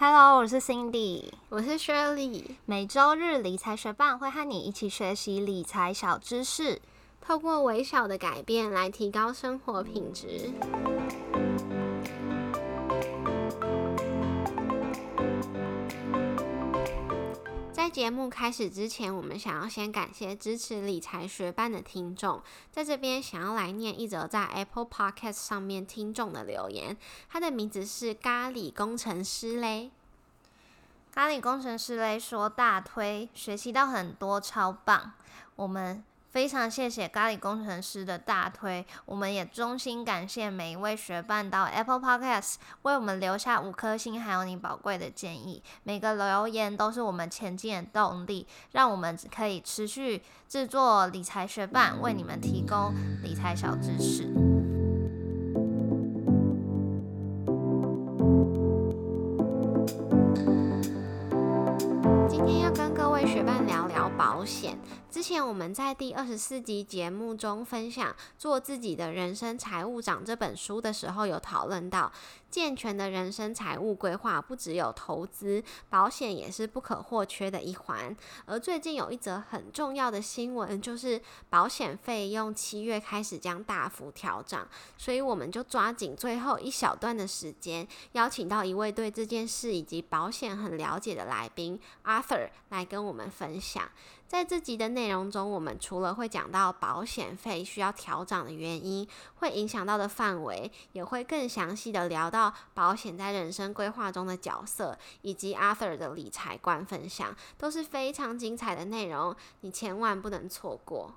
Hello，我是 Cindy，我是 Shirley。每周日理财学伴会和你一起学习理财小知识，透过微小的改变来提高生活品质。在节目开始之前，我们想要先感谢支持理财学班的听众，在这边想要来念一则在 Apple Podcast 上面听众的留言，他的名字是咖喱工程师嘞。咖喱工程师嘞说大推，学习到很多，超棒，我们。非常谢谢咖喱工程师的大推，我们也衷心感谢每一位学伴到 Apple Podcast 为我们留下五颗星，还有你宝贵的建议。每个留言都是我们前进的动力，让我们可以持续制作理财学伴，为你们提供理财小知识。今天要跟各位学伴聊聊保险。之前我们在第二十四集节目中分享《做自己的人生财务长》这本书的时候，有讨论到健全的人生财务规划不只有投资，保险也是不可或缺的一环。而最近有一则很重要的新闻，就是保险费用七月开始将大幅调涨，所以我们就抓紧最后一小段的时间，邀请到一位对这件事以及保险很了解的来宾 Arthur 来跟我们分享。在这集的内容中，我们除了会讲到保险费需要调整的原因，会影响到的范围，也会更详细的聊到保险在人生规划中的角色，以及 Arthur 的理财观分享，都是非常精彩的内容，你千万不能错过。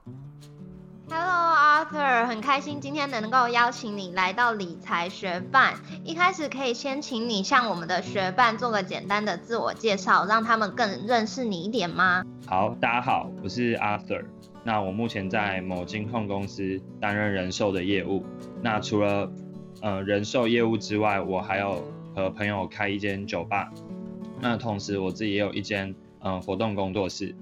Hello Arthur，很开心今天能够邀请你来到理财学伴。一开始可以先请你向我们的学伴做个简单的自我介绍，让他们更认识你一点吗？好，大家好，我是 Arthur。那我目前在某金控公司担任人寿的业务。那除了呃人寿业务之外，我还有和朋友开一间酒吧。那同时我自己也有一间嗯活动工作室。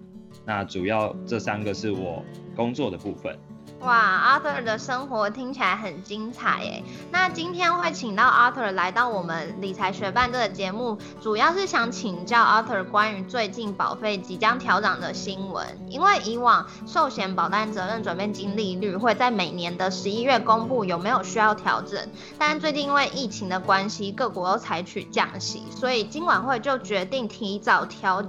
那主要这三个是我工作的部分。哇，Arthur 的生活听起来很精彩耶。那今天会请到 Arthur 来到我们理财学办这个节目，主要是想请教 Arthur 关于最近保费即将调涨的新闻。因为以往寿险保单责任准备金利率会在每年的十一月公布有没有需要调整，但最近因为疫情的关系，各国都采取降息，所以金管会就决定提早调。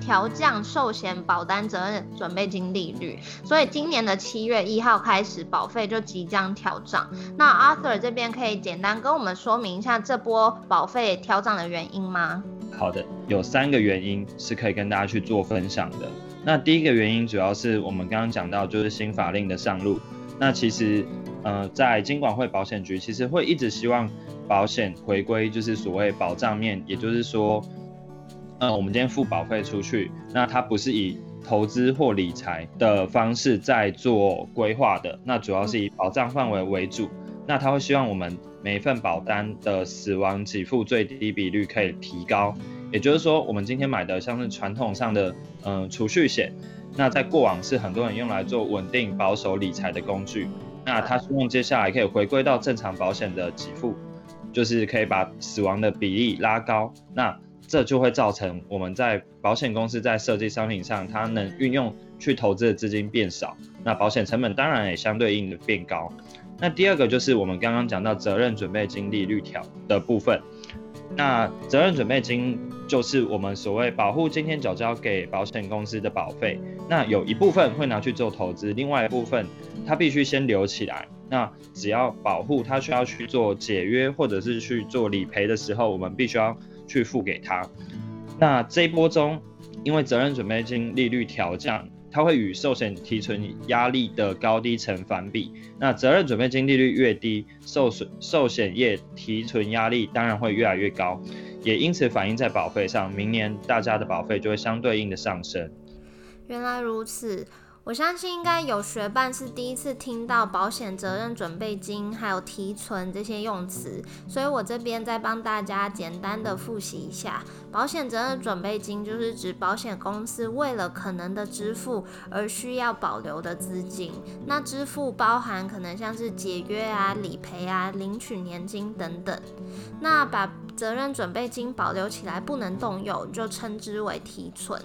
调降寿险保单责任准备金利率，所以今年的七月一号开始，保费就即将调涨。那 Arthur 这边可以简单跟我们说明一下这波保费调涨的原因吗？好的，有三个原因是可以跟大家去做分享的。那第一个原因主要是我们刚刚讲到，就是新法令的上路。那其实，呃，在金管会保险局其实会一直希望保险回归，就是所谓保障面，也就是说。嗯，我们今天付保费出去，那它不是以投资或理财的方式在做规划的，那主要是以保障范围为主。那他会希望我们每一份保单的死亡给付最低比率可以提高，也就是说，我们今天买的像是传统上的嗯储蓄险，那在过往是很多人用来做稳定保守理财的工具，那他希望接下来可以回归到正常保险的给付，就是可以把死亡的比例拉高。那这就会造成我们在保险公司在设计商品上，它能运用去投资的资金变少，那保险成本当然也相对应的变高。那第二个就是我们刚刚讲到责任准备金利率条的部分，那责任准备金就是我们所谓保护今天缴交给保险公司的保费，那有一部分会拿去做投资，另外一部分它必须先留起来。那只要保护它需要去做解约或者是去做理赔的时候，我们必须要。去付给他。那这一波中，因为责任准备金利率调降，它会与寿险提存压力的高低成反比。那责任准备金利率越低，寿损寿险业提存压力当然会越来越高，也因此反映在保费上。明年大家的保费就会相对应的上升。原来如此。我相信应该有学伴是第一次听到保险责任准备金还有提存这些用词，所以我这边再帮大家简单的复习一下。保险责任准备金就是指保险公司为了可能的支付而需要保留的资金，那支付包含可能像是解约啊、理赔啊、领取年金等等。那把责任准备金保留起来不能动用，就称之为提存。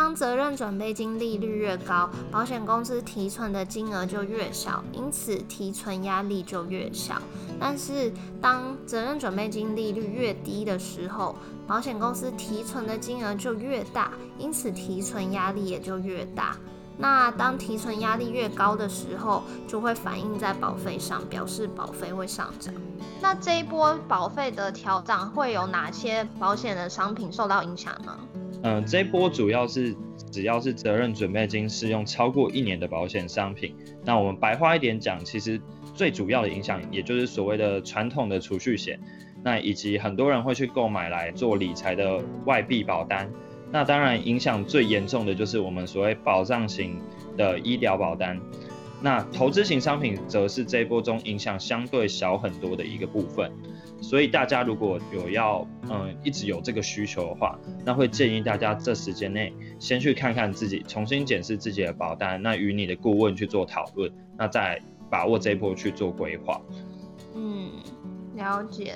当责任准备金利率越高，保险公司提存的金额就越小，因此提存压力就越小。但是当责任准备金利率越低的时候，保险公司提存的金额就越大，因此提存压力也就越大。那当提存压力越高的时候，就会反映在保费上，表示保费会上涨。那这一波保费的调整会有哪些保险的商品受到影响呢？嗯，这一波主要是只要是责任准备金适用超过一年的保险商品。那我们白话一点讲，其实最主要的影响，也就是所谓的传统的储蓄险，那以及很多人会去购买来做理财的外币保单。那当然影响最严重的就是我们所谓保障型的医疗保单。那投资型商品则是这一波中影响相对小很多的一个部分。所以大家如果有要嗯一直有这个需求的话，那会建议大家这时间内先去看看自己，重新检视自己的保单，那与你的顾问去做讨论，那再把握这一波去做规划。嗯，了解。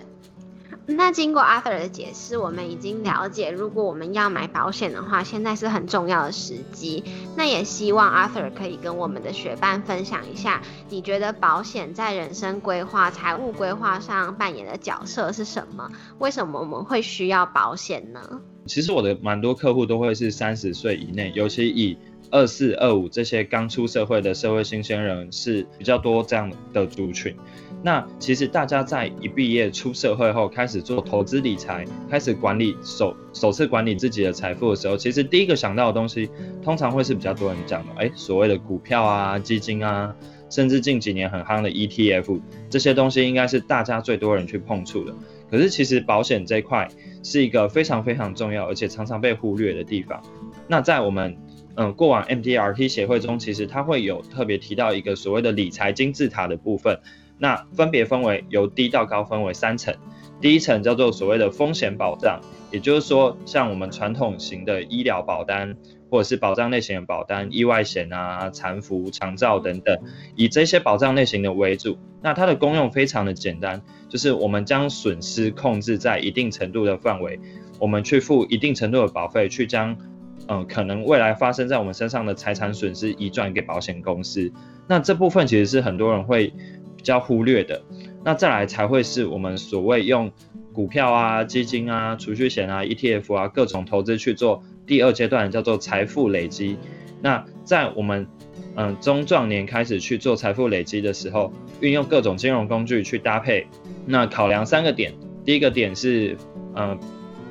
那经过 Arthur 的解释，我们已经了解，如果我们要买保险的话，现在是很重要的时机。那也希望 Arthur 可以跟我们的学伴分享一下，你觉得保险在人生规划、财务规划上扮演的角色是什么？为什么我们会需要保险呢？其实我的蛮多客户都会是三十岁以内，尤其以二四、二五这些刚出社会的社会新鲜人是比较多这样的族群。那其实大家在一毕业出社会后，开始做投资理财，开始管理首首次管理自己的财富的时候，其实第一个想到的东西，通常会是比较多人讲的，哎，所谓的股票啊、基金啊，甚至近几年很夯的 ETF，这些东西应该是大家最多人去碰触的。可是其实保险这块是一个非常非常重要，而且常常被忽略的地方。那在我们嗯过往 MDRT 协会中，其实它会有特别提到一个所谓的理财金字塔的部分。那分别分为由低到高分为三层，第一层叫做所谓的风险保障，也就是说像我们传统型的医疗保单或者是保障类型的保单，意外险啊、残服、长照等等，以这些保障类型的为主。那它的功用非常的简单，就是我们将损失控制在一定程度的范围，我们去付一定程度的保费，去将嗯可能未来发生在我们身上的财产损失移转给保险公司。那这部分其实是很多人会。比较忽略的，那再来才会是我们所谓用股票啊、基金啊、储蓄险啊、ETF 啊各种投资去做第二阶段叫做财富累积。那在我们嗯中壮年开始去做财富累积的时候，运用各种金融工具去搭配，那考量三个点，第一个点是嗯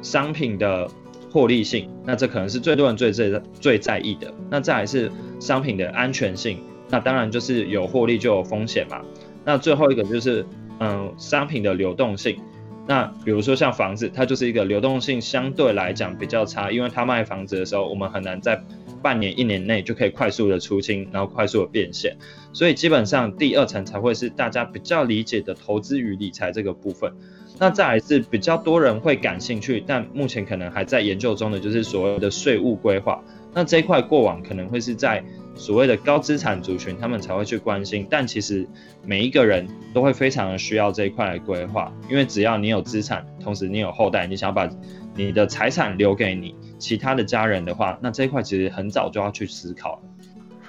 商品的获利性，那这可能是最多人最最最在意的。那再来是商品的安全性，那当然就是有获利就有风险嘛。那最后一个就是，嗯，商品的流动性。那比如说像房子，它就是一个流动性相对来讲比较差，因为它卖房子的时候，我们很难在半年、一年内就可以快速的出清，然后快速的变现。所以基本上第二层才会是大家比较理解的投资与理财这个部分。那再来是比较多人会感兴趣，但目前可能还在研究中的，就是所谓的税务规划。那这一块过往可能会是在。所谓的高资产族群，他们才会去关心，但其实每一个人都会非常的需要这一块的规划，因为只要你有资产，同时你有后代，你想把你的财产留给你其他的家人的话，那这一块其实很早就要去思考了。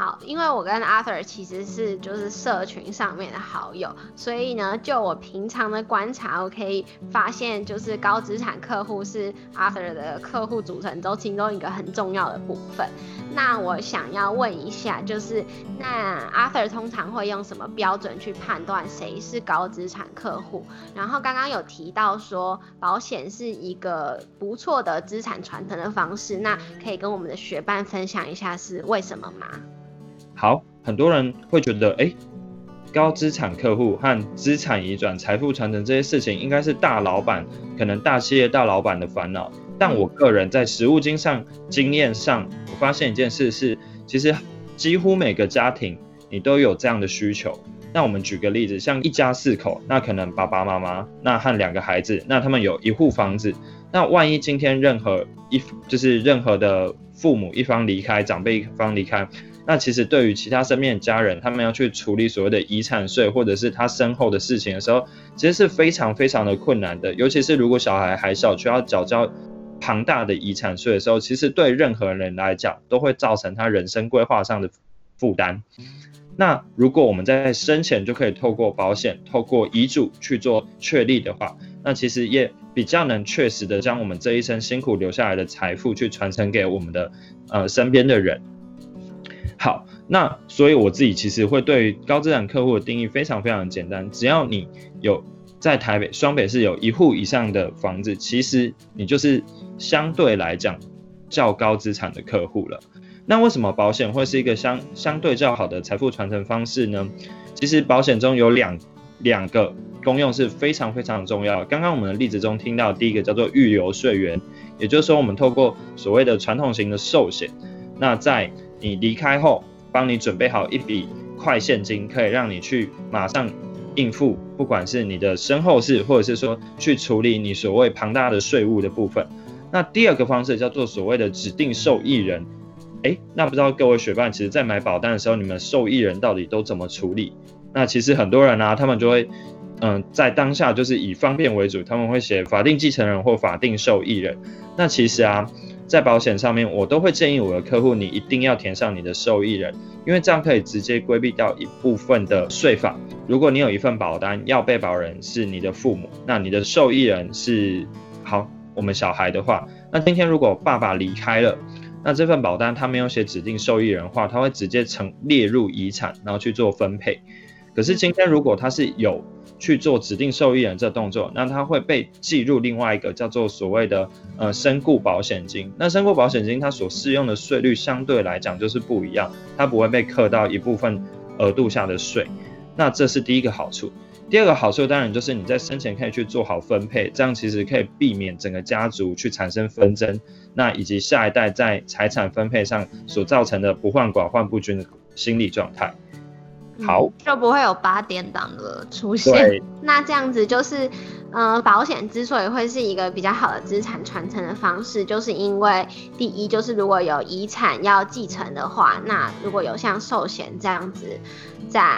好，因为我跟 Arthur 其实是就是社群上面的好友，所以呢，就我平常的观察，我可以发现，就是高资产客户是 Arthur 的客户组成中其中一个很重要的部分。那我想要问一下，就是那 Arthur 通常会用什么标准去判断谁是高资产客户？然后刚刚有提到说，保险是一个不错的资产传承的方式，那可以跟我们的学伴分享一下是为什么吗？好，很多人会觉得，哎，高资产客户和资产移转、财富传承这些事情，应该是大老板，可能大企业大老板的烦恼。但我个人在实务经上经验上，我发现一件事是，其实几乎每个家庭你都有这样的需求。那我们举个例子，像一家四口，那可能爸爸妈妈，那和两个孩子，那他们有一户房子。那万一今天任何一就是任何的父母一方离开，长辈一方离开。那其实对于其他身边的家人，他们要去处理所谓的遗产税或者是他身后的事情的时候，其实是非常非常的困难的。尤其是如果小孩还小，需要缴交庞大的遗产税的时候，其实对任何人来讲，都会造成他人生规划上的负担。那如果我们在生前就可以透过保险、透过遗嘱去做确立的话，那其实也比较能确实的将我们这一生辛苦留下来的财富去传承给我们的呃身边的人。好，那所以我自己其实会对高资产客户的定义非常非常简单，只要你有在台北双北市有一户以上的房子，其实你就是相对来讲较高资产的客户了。那为什么保险会是一个相相对较好的财富传承方式呢？其实保险中有两两个功用是非常非常重要的。刚刚我们的例子中听到第一个叫做预留税源，也就是说我们透过所谓的传统型的寿险，那在你离开后，帮你准备好一笔快现金，可以让你去马上应付，不管是你的身后事，或者是说去处理你所谓庞大的税务的部分。那第二个方式叫做所谓的指定受益人。哎，那不知道各位学伴，其实在买保单的时候，你们受益人到底都怎么处理？那其实很多人呢，他们就会，嗯，在当下就是以方便为主，他们会写法定继承人或法定受益人。那其实啊，在保险上面，我都会建议我的客户，你一定要填上你的受益人，因为这样可以直接规避掉一部分的税法。如果你有一份保单，要被保人是你的父母，那你的受益人是好我们小孩的话，那今天如果爸爸离开了。那这份保单他没有写指定受益人话，他会直接成列入遗产，然后去做分配。可是今天如果他是有去做指定受益人这动作，那他会被计入另外一个叫做所谓的呃身故保险金。那身故保险金它所适用的税率相对来讲就是不一样，它不会被课到一部分额度下的税。那这是第一个好处。第二个好处当然就是你在生前可以去做好分配，这样其实可以避免整个家族去产生纷争，那以及下一代在财产分配上所造成的不患寡患不均的心理状态。好，就不会有八点档的出现。那这样子就是，呃，保险之所以会是一个比较好的资产传承的方式，就是因为第一就是如果有遗产要继承的话，那如果有像寿险这样子在。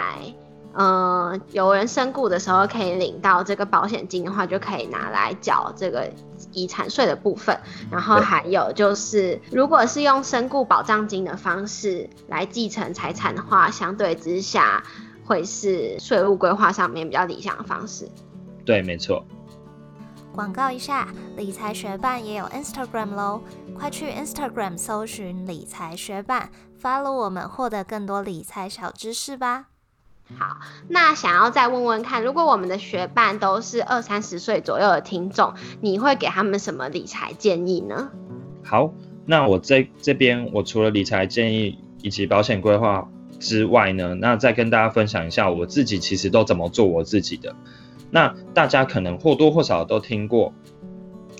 嗯，有人身故的时候可以领到这个保险金的话，就可以拿来缴这个遗产税的部分。然后还有就是，如果是用身故保障金的方式来继承财产的话，相对之下会是税务规划上面比较理想的方式。对，没错。广告一下，理财学办也有 Instagram 喽，快去 Instagram 搜寻理财学办，follow 我们，获得更多理财小知识吧。好，那想要再问问看，如果我们的学伴都是二三十岁左右的听众，你会给他们什么理财建议呢？好，那我这这边我除了理财建议以及保险规划之外呢，那再跟大家分享一下我自己其实都怎么做我自己的。那大家可能或多或少都听过，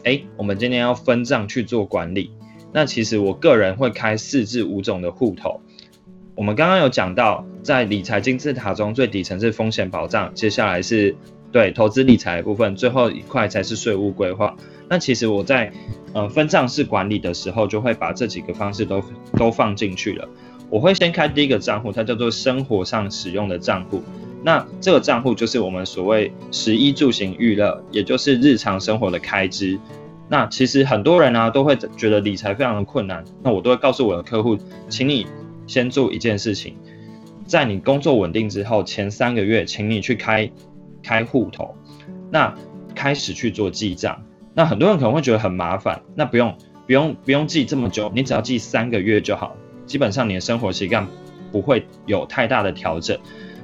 哎，我们今天要分账去做管理，那其实我个人会开四至五种的户头。我们刚刚有讲到，在理财金字塔中最底层是风险保障，接下来是对投资理财部分，最后一块才是税务规划。那其实我在呃分账式管理的时候，就会把这几个方式都都放进去了。我会先开第一个账户，它叫做生活上使用的账户。那这个账户就是我们所谓食衣住行娱乐，也就是日常生活的开支。那其实很多人呢都会觉得理财非常的困难，那我都会告诉我的客户，请你。先做一件事情，在你工作稳定之后，前三个月，请你去开开户头，那开始去做记账。那很多人可能会觉得很麻烦，那不用不用不用记这么久，你只要记三个月就好，基本上你的生活习惯不会有太大的调整。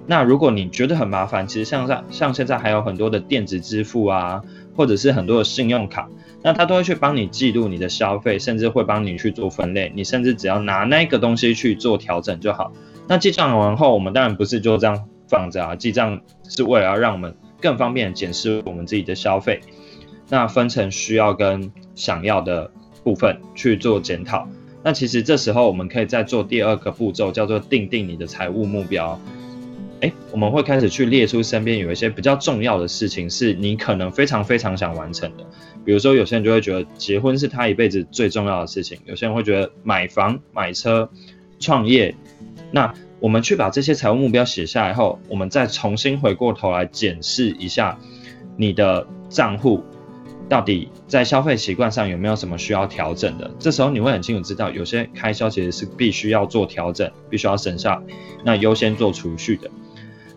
那如果你觉得很麻烦，其实像在像现在还有很多的电子支付啊，或者是很多的信用卡。那他都会去帮你记录你的消费，甚至会帮你去做分类。你甚至只要拿那个东西去做调整就好。那记账完后，我们当然不是就这样放着啊。记账是为了要让我们更方便检视我们自己的消费。那分成需要跟想要的部分去做检讨。那其实这时候我们可以再做第二个步骤，叫做定定你的财务目标。诶，我们会开始去列出身边有一些比较重要的事情，是你可能非常非常想完成的。比如说，有些人就会觉得结婚是他一辈子最重要的事情；有些人会觉得买房、买车、创业那我们去把这些财务目标写下来后，我们再重新回过头来检视一下你的账户到底在消费习惯上有没有什么需要调整的。这时候你会很清楚知道，有些开销其实是必须要做调整，必须要省下，那优先做储蓄的。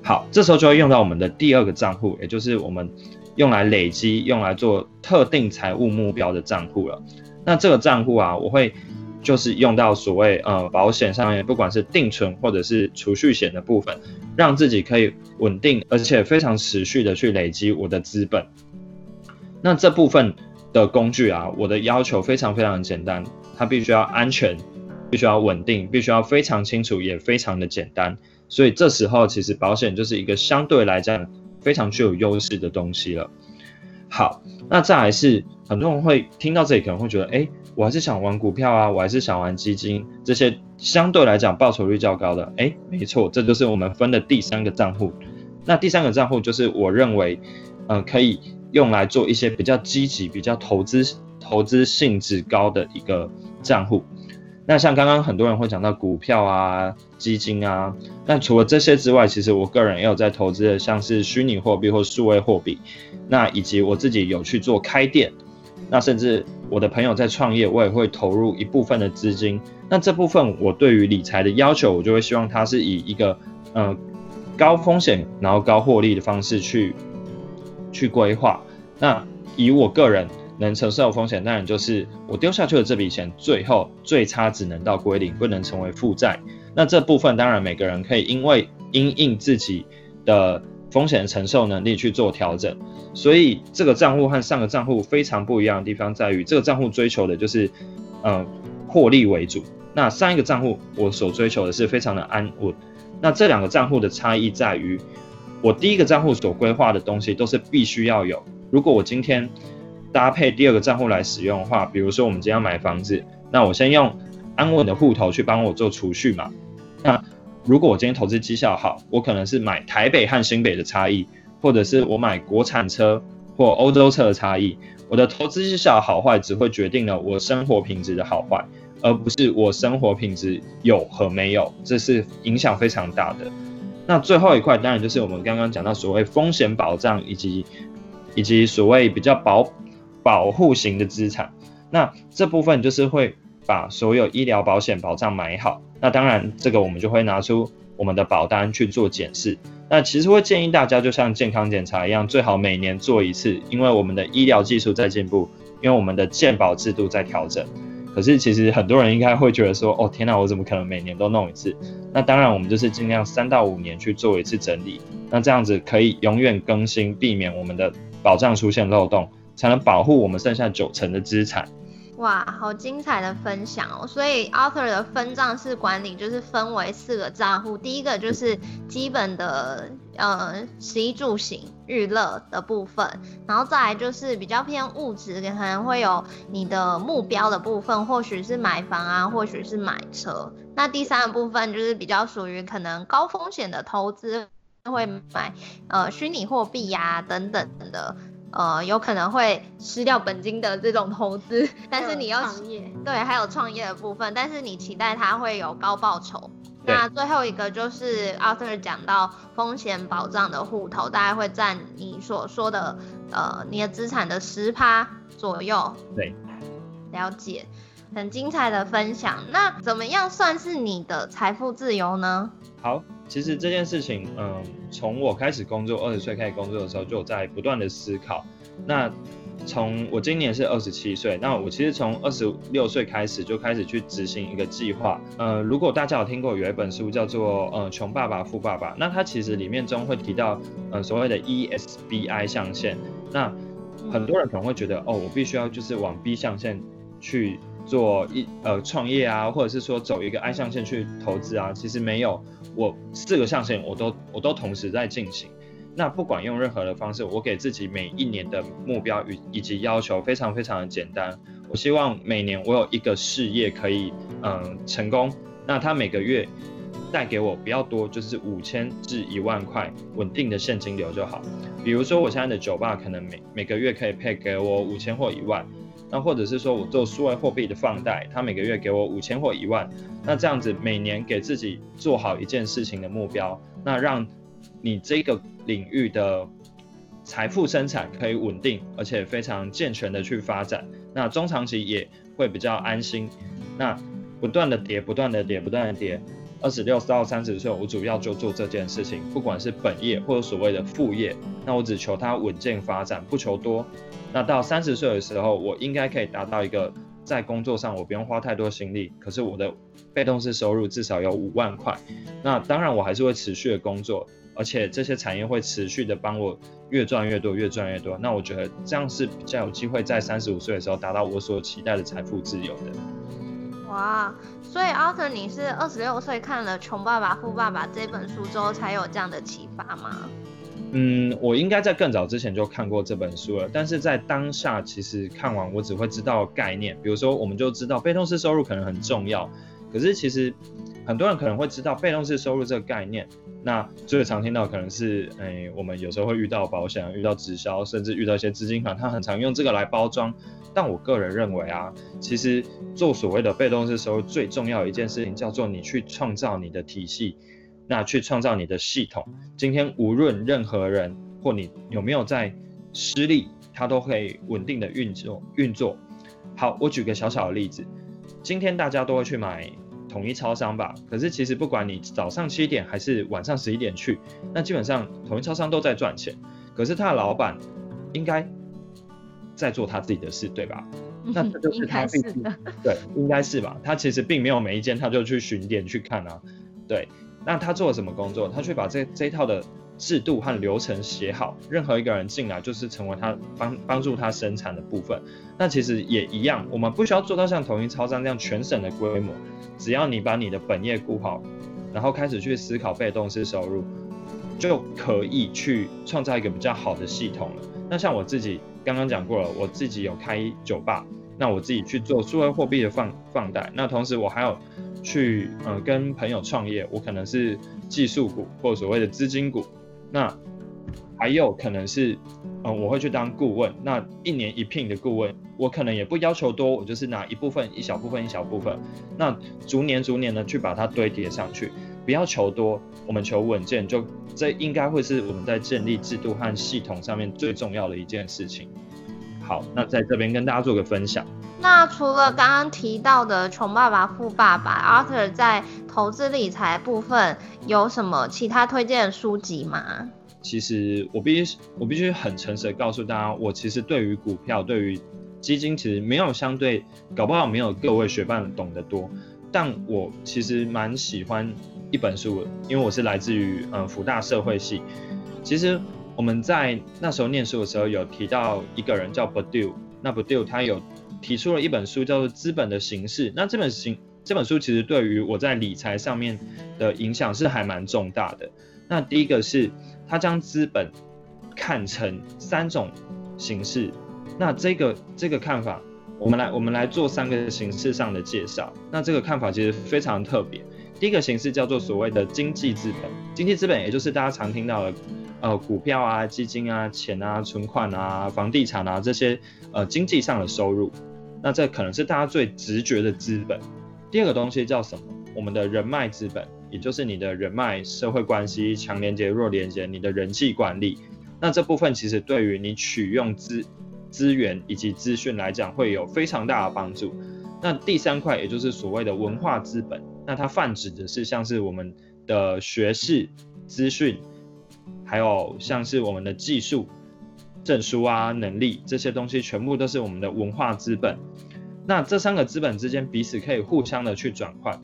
好，这时候就会用到我们的第二个账户，也就是我们用来累积、用来做特定财务目标的账户了。那这个账户啊，我会就是用到所谓呃保险上面，不管是定存或者是储蓄险的部分，让自己可以稳定而且非常持续的去累积我的资本。那这部分的工具啊，我的要求非常非常简单，它必须要安全，必须要稳定，必须要非常清楚，也非常的简单。所以这时候其实保险就是一个相对来讲非常具有优势的东西了。好，那再来是很多人会听到这里可能会觉得，哎，我还是想玩股票啊，我还是想玩基金这些相对来讲报酬率较高的。哎，没错，这就是我们分的第三个账户。那第三个账户就是我认为，嗯，可以用来做一些比较积极、比较投资投资性质高的一个账户。那像刚刚很多人会讲到股票啊、基金啊，那除了这些之外，其实我个人也有在投资的，像是虚拟货币或数位货币，那以及我自己有去做开店，那甚至我的朋友在创业，我也会投入一部分的资金。那这部分我对于理财的要求，我就会希望它是以一个嗯高风险然后高获利的方式去去规划。那以我个人。能承受风险，当然就是我丢下去的这笔钱，最后最差只能到归零，不能成为负债。那这部分当然每个人可以因为因应自己的风险承受能力去做调整。所以这个账户和上个账户非常不一样的地方在于，这个账户追求的就是嗯获利为主。那上一个账户我所追求的是非常的安稳。那这两个账户的差异在于，我第一个账户所规划的东西都是必须要有。如果我今天搭配第二个账户来使用的话，比如说我们今天要买房子，那我先用安稳的户头去帮我做储蓄嘛。那如果我今天投资绩效好，我可能是买台北和新北的差异，或者是我买国产车或欧洲车的差异。我的投资绩效好坏只会决定了我生活品质的好坏，而不是我生活品质有和没有，这是影响非常大的。那最后一块当然就是我们刚刚讲到所谓风险保障以及以及所谓比较保。保护型的资产，那这部分就是会把所有医疗保险保障买好。那当然，这个我们就会拿出我们的保单去做检视。那其实会建议大家，就像健康检查一样，最好每年做一次，因为我们的医疗技术在进步，因为我们的健保制度在调整。可是其实很多人应该会觉得说，哦天哪，我怎么可能每年都弄一次？那当然，我们就是尽量三到五年去做一次整理。那这样子可以永远更新，避免我们的保障出现漏洞。才能保护我们剩下九成的资产。哇，好精彩的分享哦！所以 Arthur 的分账式管理就是分为四个账户，第一个就是基本的呃食衣住行娱乐的部分，然后再来就是比较偏物质，可能会有你的目标的部分，或许是买房啊，或许是买车。那第三个部分就是比较属于可能高风险的投资，会买呃虚拟货币呀等等的。呃，有可能会失掉本金的这种投资，但是你要创业，对，还有创业的部分，但是你期待它会有高报酬。那最后一个就是 Arthur 讲到风险保障的户头，大概会占你所说的呃你的资产的十趴左右。对，了解，很精彩的分享。那怎么样算是你的财富自由呢？好。其实这件事情，嗯，从我开始工作，二十岁开始工作的时候，就在不断的思考。那从我今年是二十七岁，那我其实从二十六岁开始就开始去执行一个计划。呃，如果大家有听过有一本书叫做《呃穷爸爸富爸爸》，那它其实里面中会提到，呃所谓的 ESBI 象限。那很多人可能会觉得，哦，我必须要就是往 B 象限去。做一呃创业啊，或者是说走一个 I 象限去投资啊，其实没有，我四个象限我都我都同时在进行。那不管用任何的方式，我给自己每一年的目标与以及要求非常非常的简单。我希望每年我有一个事业可以嗯成功，那它每个月带给我比较多，就是五千至一万块稳定的现金流就好。比如说我现在的酒吧可能每每个月可以配给我五千或一万。那或者是说我做数位货币的放贷，他每个月给我五千或一万，那这样子每年给自己做好一件事情的目标，那让你这个领域的财富生产可以稳定，而且非常健全的去发展，那中长期也会比较安心。那不断的跌，不断的跌，不断的跌。二十六到三十岁，我主要就做这件事情，不管是本业或者所谓的副业，那我只求它稳健发展，不求多。那到三十岁的时候，我应该可以达到一个在工作上我不用花太多心力，可是我的被动式收入至少有五万块。那当然我还是会持续的工作，而且这些产业会持续的帮我越赚越多，越赚越多。那我觉得这样是比较有机会在三十五岁的时候达到我所期待的财富自由的。哇！所以，Arthur，你是二十六岁看了《穷爸爸富爸爸》这本书之后才有这样的启发吗？嗯，我应该在更早之前就看过这本书了，但是在当下其实看完我只会知道概念，比如说我们就知道被动式收入可能很重要，可是其实很多人可能会知道被动式收入这个概念，那最常听到可能是，哎，我们有时候会遇到保险、遇到直销，甚至遇到一些资金款，他很常用这个来包装。但我个人认为啊，其实做所谓的被动式收入最重要的一件事情，叫做你去创造你的体系，那去创造你的系统。今天无论任何人或你有没有在失利，它都可以稳定的运作运作。好，我举个小小的例子，今天大家都会去买统一超商吧？可是其实不管你早上七点还是晚上十一点去，那基本上统一超商都在赚钱。可是他的老板应该。在做他自己的事，对吧？那这就是他自己对，应该是吧？他其实并没有每一间他就去巡店去看啊，对。那他做了什么工作？他去把这这一套的制度和流程写好，任何一个人进来就是成为他帮帮助他生产的部分。那其实也一样，我们不需要做到像统一超商这样全省的规模，只要你把你的本业顾好，然后开始去思考被动式收入，就可以去创造一个比较好的系统了。那像我自己。刚刚讲过了，我自己有开酒吧，那我自己去做数位货币的放放贷，那同时我还有去呃跟朋友创业，我可能是技术股或所谓的资金股，那还有可能是嗯我会去当顾问，那一年一聘的顾问，我可能也不要求多，我就是拿一部分一小部分一小部分，那逐年逐年的去把它堆叠上去，不要求多，我们求稳健就。这应该会是我们在建立制度和系统上面最重要的一件事情。好，那在这边跟大家做个分享。那除了刚刚提到的《穷爸爸富爸爸》，Arthur 在投资理财部分有什么其他推荐的书籍吗？其实我必须我必须很诚实的告诉大家，我其实对于股票、对于基金，其实没有相对，搞不好没有各位学伴懂得多。但我其实蛮喜欢。一本书，因为我是来自于呃福大社会系。其实我们在那时候念书的时候，有提到一个人叫 Badu，那 Badu 他有提出了一本书叫做《资本的形式》。那这本形这本书其实对于我在理财上面的影响是还蛮重大的。那第一个是他将资本看成三种形式。那这个这个看法，我们来我们来做三个形式上的介绍。那这个看法其实非常特别。第一个形式叫做所谓的经济资本，经济资本也就是大家常听到的，呃，股票啊、基金啊、钱啊、存款啊、房地产啊这些呃经济上的收入，那这可能是大家最直觉的资本。第二个东西叫什么？我们的人脉资本，也就是你的人脉、社会关系、强连接、弱连接、你的人际管理。那这部分其实对于你取用资资源以及资讯来讲，会有非常大的帮助。那第三块，也就是所谓的文化资本。那它泛指的是像是我们的学士资讯，还有像是我们的技术证书啊、能力这些东西，全部都是我们的文化资本。那这三个资本之间彼此可以互相的去转换。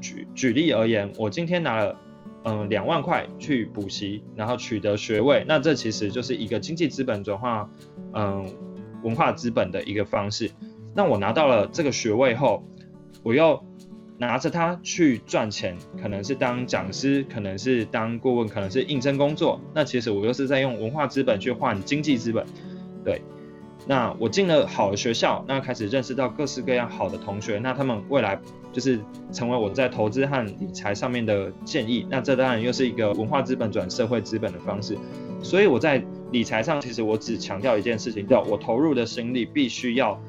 举举例而言，我今天拿了嗯两万块去补习，然后取得学位，那这其实就是一个经济资本转化嗯文化资本的一个方式。那我拿到了这个学位后，我又拿着它去赚钱，可能是当讲师，可能是当顾问，可能是应征工作。那其实我又是在用文化资本去换经济资本，对。那我进了好的学校，那开始认识到各式各样好的同学，那他们未来就是成为我在投资和理财上面的建议。那这当然又是一个文化资本转社会资本的方式。所以我在理财上，其实我只强调一件事情，叫我投入的心力必须要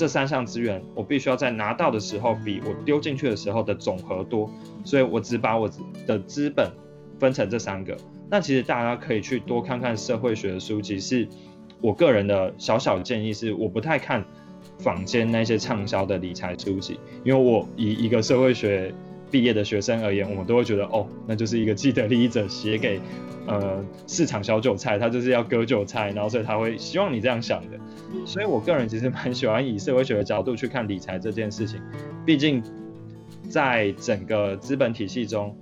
这三项资源，我必须要在拿到的时候比我丢进去的时候的总和多，所以我只把我的资本分成这三个。那其实大家可以去多看看社会学的书籍，是我个人的小小建议，是我不太看坊间那些畅销的理财书籍，因为我以一个社会学毕业的学生而言，我们都会觉得哦，那就是一个既得利益者写给呃市场小韭菜，他就是要割韭菜，然后所以他会希望你这样想的。所以我个人其实蛮喜欢以社会学的角度去看理财这件事情，毕竟在整个资本体系中，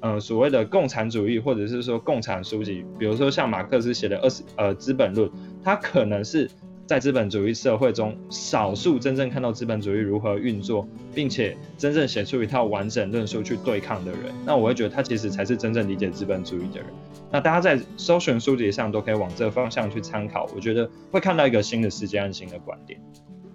呃，所谓的共产主义或者是说共产书籍，比如说像马克思写的《二十呃资本论》，它可能是在资本主义社会中少数真正看到资本主义如何运作，并且真正写出一套完整论述去对抗的人。那我会觉得他其实才是真正理解资本主义的人。那大家在搜寻书籍上都可以往这个方向去参考，我觉得会看到一个新的世界和新的观点。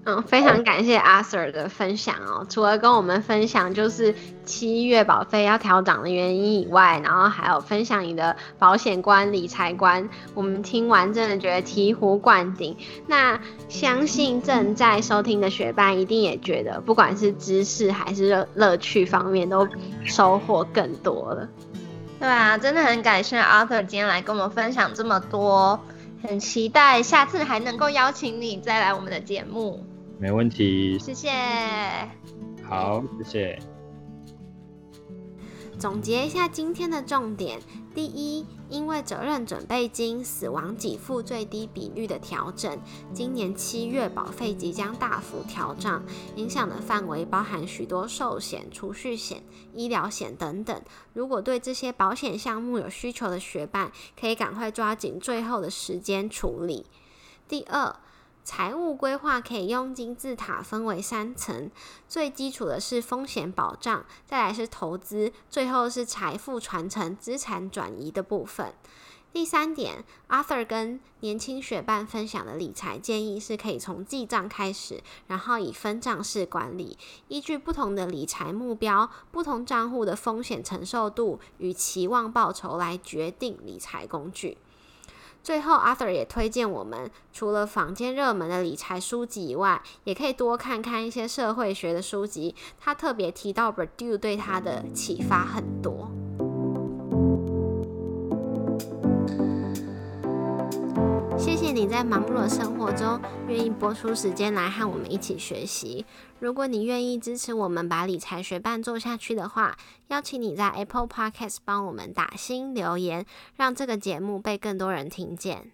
嗯，非常感谢阿 Sir 的分享哦。除了跟我们分享就是七月保费要调涨的原因以外，然后还有分享你的保险观、理财观，我们听完真的觉得醍醐灌顶。那相信正在收听的学伴一定也觉得，不管是知识还是乐乐趣方面，都收获更多了。对啊，真的很感谢阿 Sir 今天来跟我们分享这么多，很期待下次还能够邀请你再来我们的节目。没问题，谢谢。好，谢谢。总结一下今天的重点：第一，因为责任准备金死亡给付最低比率的调整，今年七月保费即将大幅调涨，影响的范围包含许多寿险、储蓄险、医疗险等等。如果对这些保险项目有需求的学伴，可以赶快抓紧最后的时间处理。第二。财务规划可以用金字塔分为三层，最基础的是风险保障，再来是投资，最后是财富传承、资产转移的部分。第三点，Arthur 跟年轻学伴分享的理财建议是可以从记账开始，然后以分账式管理，依据不同的理财目标、不同账户的风险承受度与期望报酬来决定理财工具。最后，Arthur 也推荐我们，除了坊间热门的理财书籍以外，也可以多看看一些社会学的书籍。他特别提到 b u r d u 对他的启发很多。你在忙碌的生活中愿意播出时间来和我们一起学习。如果你愿意支持我们把理财学伴做下去的话，邀请你在 Apple Podcast 帮我们打新留言，让这个节目被更多人听见。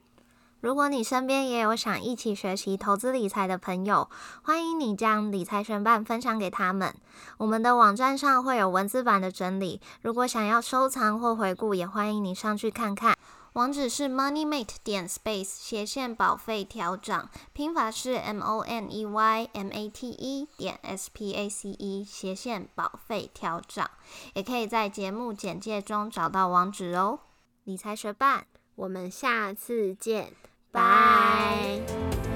如果你身边也有想一起学习投资理财的朋友，欢迎你将理财学伴分享给他们。我们的网站上会有文字版的整理，如果想要收藏或回顾，也欢迎你上去看看。网址是 moneymate 点 space 斜线保费调整，拼法是 m o n e y m a t e 点 s p a c e 斜线保费调整，也可以在节目简介中找到网址哦。理财学伴，我们下次见，拜。